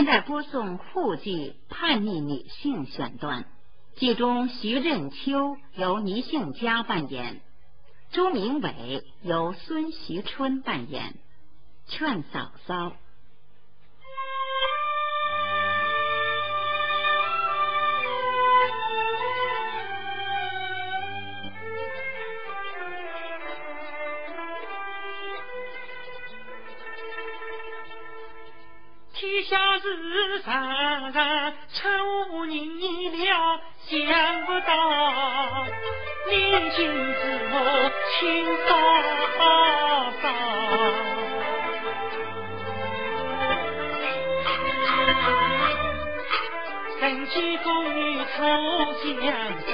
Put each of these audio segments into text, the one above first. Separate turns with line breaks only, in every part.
现在播送沪剧叛逆女性选段，剧中徐任秋由倪杏佳扮演，朱明伟由孙徐春扮演。劝嫂嫂。
下事常常出乎意料，想不到年轻之母亲嫂嫂。人间风雨初相识，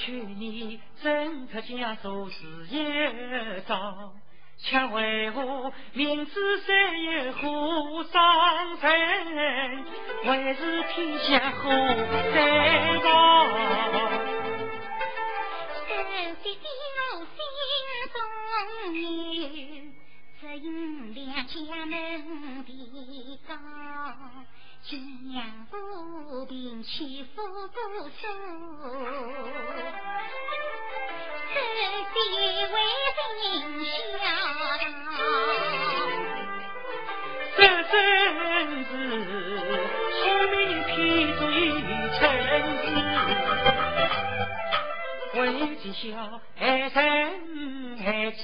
我劝你真可将做事业造，却为何明知山有虎伤人，还是天下祸在报。
深知我心中有。只因两家门第高，君娘不平欺负不数，这地为人孝
这真是聪明偏做臣子，为妻孝爱臣爱妻。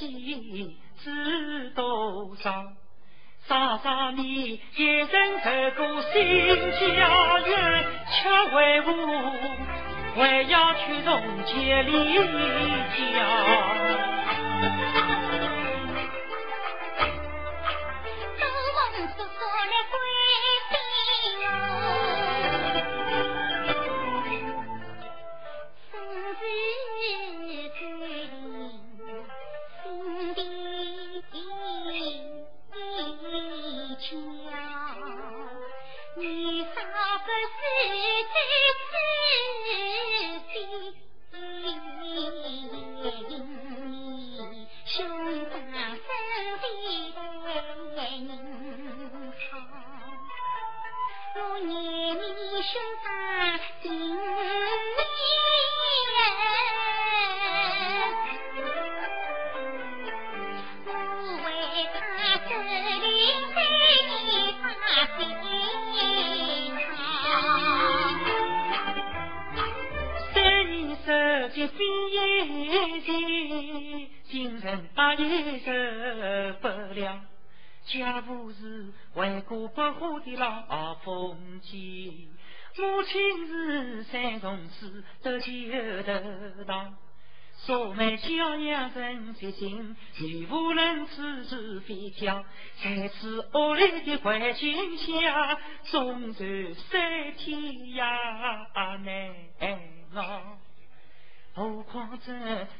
知多少？嫂嫂你一人走过新家园，却为何还要去从结离家？
生的对人好我愿你兄长情意厚我为他受的罪你心
三年也受不了家父是为国不化的老风景，母亲是三从四得救得当，素梅教养人才心，女无能自知非教，在此恶劣的环境下，终究三天涯难熬。何况这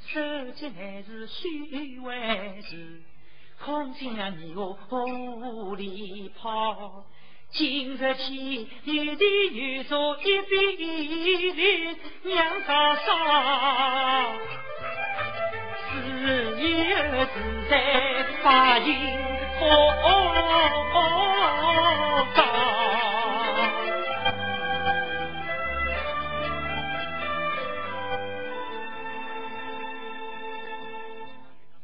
手机乃是虚伪事。空将你我无里跑，今日起女的女做一比两嫂嫂，自由自在把银哦高。